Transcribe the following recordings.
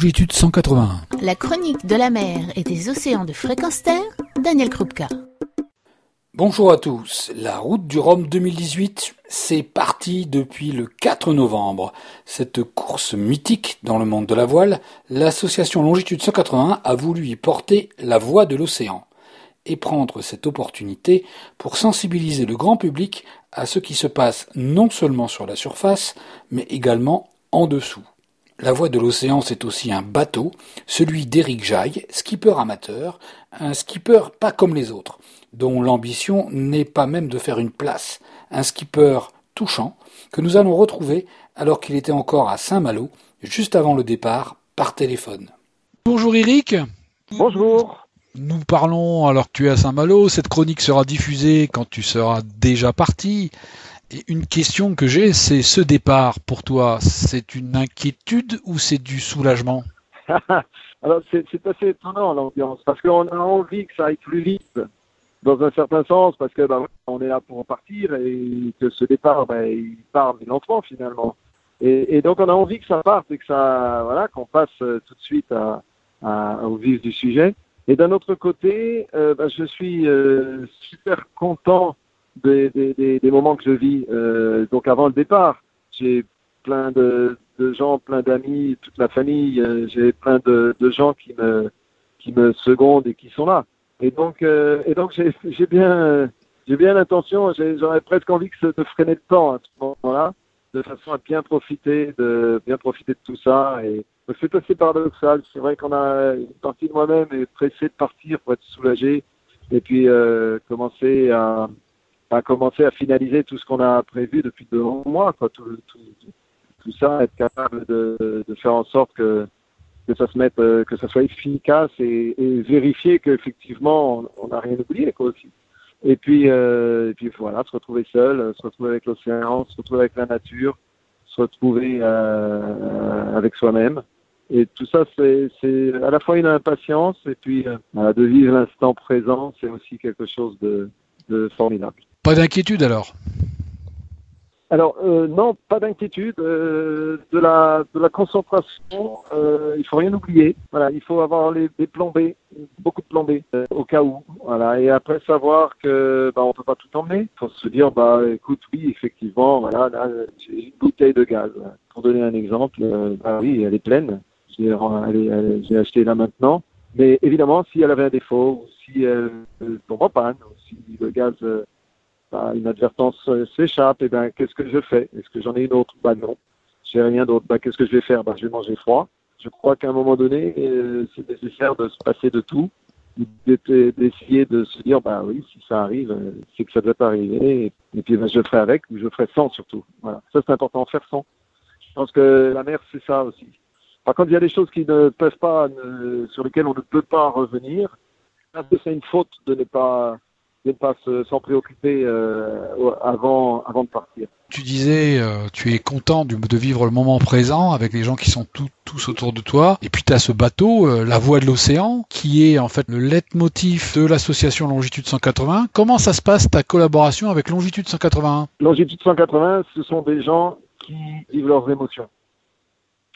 longitude 181. La chronique de la mer et des océans de fréquence terre, Daniel Krupka. Bonjour à tous. La route du Rhum 2018, c'est parti depuis le 4 novembre. Cette course mythique dans le monde de la voile, l'association Longitude 181 a voulu y porter la voix de l'océan et prendre cette opportunité pour sensibiliser le grand public à ce qui se passe non seulement sur la surface, mais également en dessous. La voix de l'océan, c'est aussi un bateau, celui d'Éric Jaille, skipper amateur, un skipper pas comme les autres, dont l'ambition n'est pas même de faire une place, un skipper touchant, que nous allons retrouver alors qu'il était encore à Saint-Malo, juste avant le départ, par téléphone. Bonjour Eric. Bonjour. Nous parlons alors que tu es à Saint-Malo, cette chronique sera diffusée quand tu seras déjà parti. Et une question que j'ai, c'est ce départ pour toi, c'est une inquiétude ou c'est du soulagement Alors c'est assez étonnant l'ambiance, parce qu'on a envie que ça aille plus vite, dans un certain sens, parce que bah, on est là pour partir et que ce départ, bah, il part lentement finalement. Et, donc on a envie que ça parte et que ça, voilà, qu'on passe euh, tout de suite au vif du sujet. Et d'un autre côté, euh, bah, je suis euh, super content des, moments que je vis. Euh, donc avant le départ, j'ai plein de, gens, plein d'amis, toute la famille. Euh, j'ai plein de, gens qui me qui me secondent et qui sont là. Et donc euh, donc j'ai bien bien l'intention. J'aurais presque envie de freiner le temps à ce moment-là, de façon à bien profiter de bien profiter de tout ça. Et c'est assez paradoxal. C'est vrai qu'on a une partie de moi-même est pressé de partir pour être soulagé et puis commencer à à commencer à finaliser tout ce qu'on a prévu depuis deux mois, quoi, tout, tout, tout ça, être capable de, de, faire en sorte que, que ça se mette, euh, que ça soit efficace et, et vérifier qu'effectivement on n'a rien oublié, quoi, aussi. Et puis, euh, et puis voilà, se retrouver seul, se retrouver avec l'océan, se retrouver avec la nature, se retrouver euh, avec soi-même. Et tout ça, c'est à la fois une impatience et puis euh, de vivre l'instant présent, c'est aussi quelque chose de, de formidable. Pas d'inquiétude alors alors euh, non, pas d'inquiétude. Euh, de la de la concentration, euh, il faut rien oublier. Voilà, il faut avoir des plans B, beaucoup de plans B euh, au cas où. Voilà, et après savoir que bah on peut pas tout emmener. Il faut se dire bah écoute oui effectivement voilà là j'ai une bouteille de gaz. Pour donner un exemple, bah oui elle est pleine. J'ai acheté là maintenant. Mais évidemment si elle avait un défaut, ou si elle tombe en panne, si le gaz bah, une advertence euh, s'échappe, et ben qu'est-ce que je fais? Est-ce que j'en ai une autre? Bah non, j'ai rien d'autre. Bah qu'est-ce que je vais faire? Bah je vais manger froid. Je crois qu'à un moment donné, euh, c'est nécessaire de se passer de tout, d'essayer de se dire bah oui, si ça arrive, euh, c'est que ça doit arriver, et, puis ben, je ferai avec ou je ferai sans surtout. Voilà, ça c'est important, faire sans. Je pense que la mer c'est ça aussi. Par contre, il y a des choses qui ne peuvent pas, sur lesquelles on ne peut pas revenir. C'est une faute de ne pas de ne pas s'en préoccuper euh, avant, avant de partir. Tu disais, euh, tu es content de vivre le moment présent avec les gens qui sont tous autour de toi. Et puis tu as ce bateau, euh, la voie de l'océan, qui est en fait le leitmotiv de l'association Longitude 180. Comment ça se passe ta collaboration avec Longitude 181 Longitude 180, ce sont des gens qui vivent leurs émotions.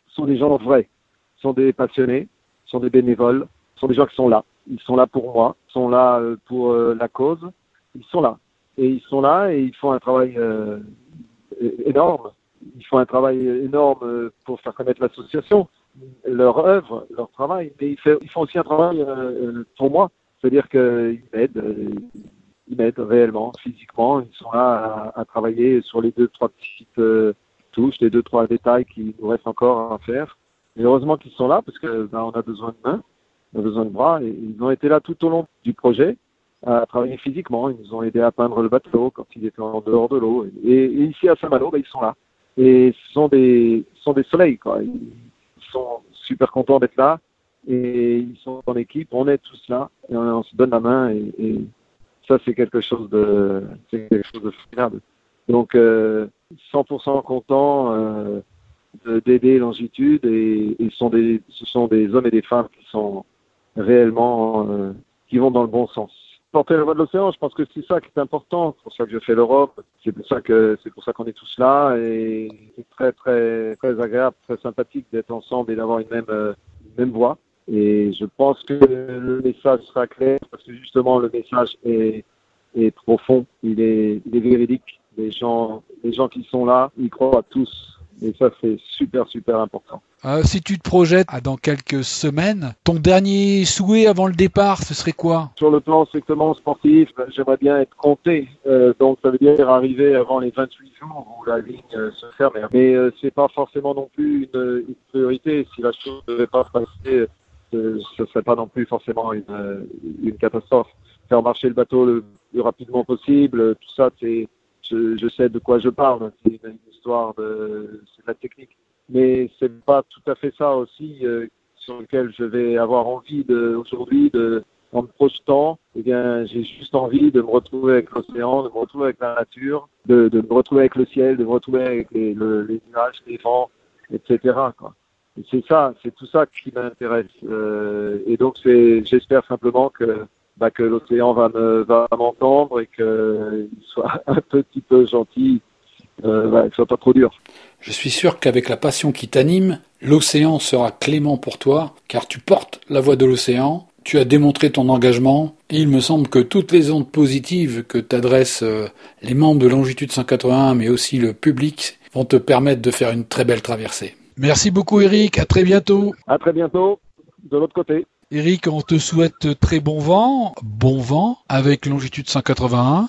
Ce sont des gens vrais, ce sont des passionnés, ce sont des bénévoles, ce sont des gens qui sont là ils sont là pour moi, ils sont là euh, pour euh, la cause, ils sont là. Et ils sont là et ils font un travail euh, énorme. Ils font un travail énorme pour faire connaître l'association, leur œuvre, leur travail. Mais ils, font, aussi un travail pour moi. C'est-à-dire qu'ils m'aident, ils m'aident réellement, physiquement. Ils sont là à, travailler sur les deux, trois petites touches, les deux, trois détails qui nous restent encore à faire. Et heureusement qu'ils sont là parce que ben, on a besoin de mains a besoin de bras. Et ils ont été là tout au long du projet, à travailler physiquement. Ils nous ont aidé à peindre le bateau quand il était en dehors de l'eau. Et, ici à Saint-Malo, ben, ils sont là. Et ce sont des, sont des soleils, quoi. Ils sont super contents d'être là. Et ils sont en équipe. On est tous là. Et on, se donne la main. Et, ça, c'est quelque chose de, c'est quelque chose de formidable. Donc, euh, 100% content euh, d'aider Longitude et, et sont des, ce sont des hommes et des femmes qui sont réellement euh, qui vont dans le bon sens. Porter la voix de l'océan, je pense que c'est ça qui est important. C'est pour ça que je fais l'Europe. C'est pour ça que c'est pour ça qu'on est tous là et c'est très très très agréable, très sympathique d'être ensemble et d'avoir une même euh, même voie. Et je pense que le message sera clair parce que justement le message est, est profond, il est, il est véridique. Les gens, les gens qui sont là, ils croient tous. Et ça, c'est super, super important. Euh, si tu te projettes à dans quelques semaines, ton dernier souhait avant le départ, ce serait quoi? Sur le plan strictement sportif, ben, j'aimerais bien être compté. Euh, donc ça veut dire arriver avant les 28 jours où la ligne euh, se ferme. Mais c'est pas forcément non plus une, une, priorité. Si la chose ne devait pas se passer, ce serait pas non plus forcément une, une catastrophe. Faire marcher le bateau le plus rapidement possible, tout ça, c'est je, je, sais de quoi je parle. C'est une de, la technique. Mais c'est pas tout à fait ça aussi euh, sur lequel je vais avoir envie aujourd'hui de en me projetant, eh bien, j'ai juste envie de me retrouver avec l'océan, de me retrouver avec la nature, de, de, me retrouver avec le ciel, de me retrouver avec les, le, les nuages, les vents, etc. Quoi. C'est ça, c'est tout ça qui m'intéresse. Euh, et donc, c'est, j'espère simplement que bah, que l'océan va me va m'entendre et qu'il soit un petit peu gentil, euh, bah, qu'il soit pas trop dur. Je suis sûr qu'avec la passion qui t'anime, l'océan sera clément pour toi, car tu portes la voix de l'océan, tu as démontré ton engagement, et il me semble que toutes les ondes positives que t'adressent euh, les membres de Longitude 181, mais aussi le public, vont te permettre de faire une très belle traversée. Merci beaucoup Eric, à très bientôt. À très bientôt, de l'autre côté. Eric, on te souhaite très bon vent, bon vent avec Longitude 181.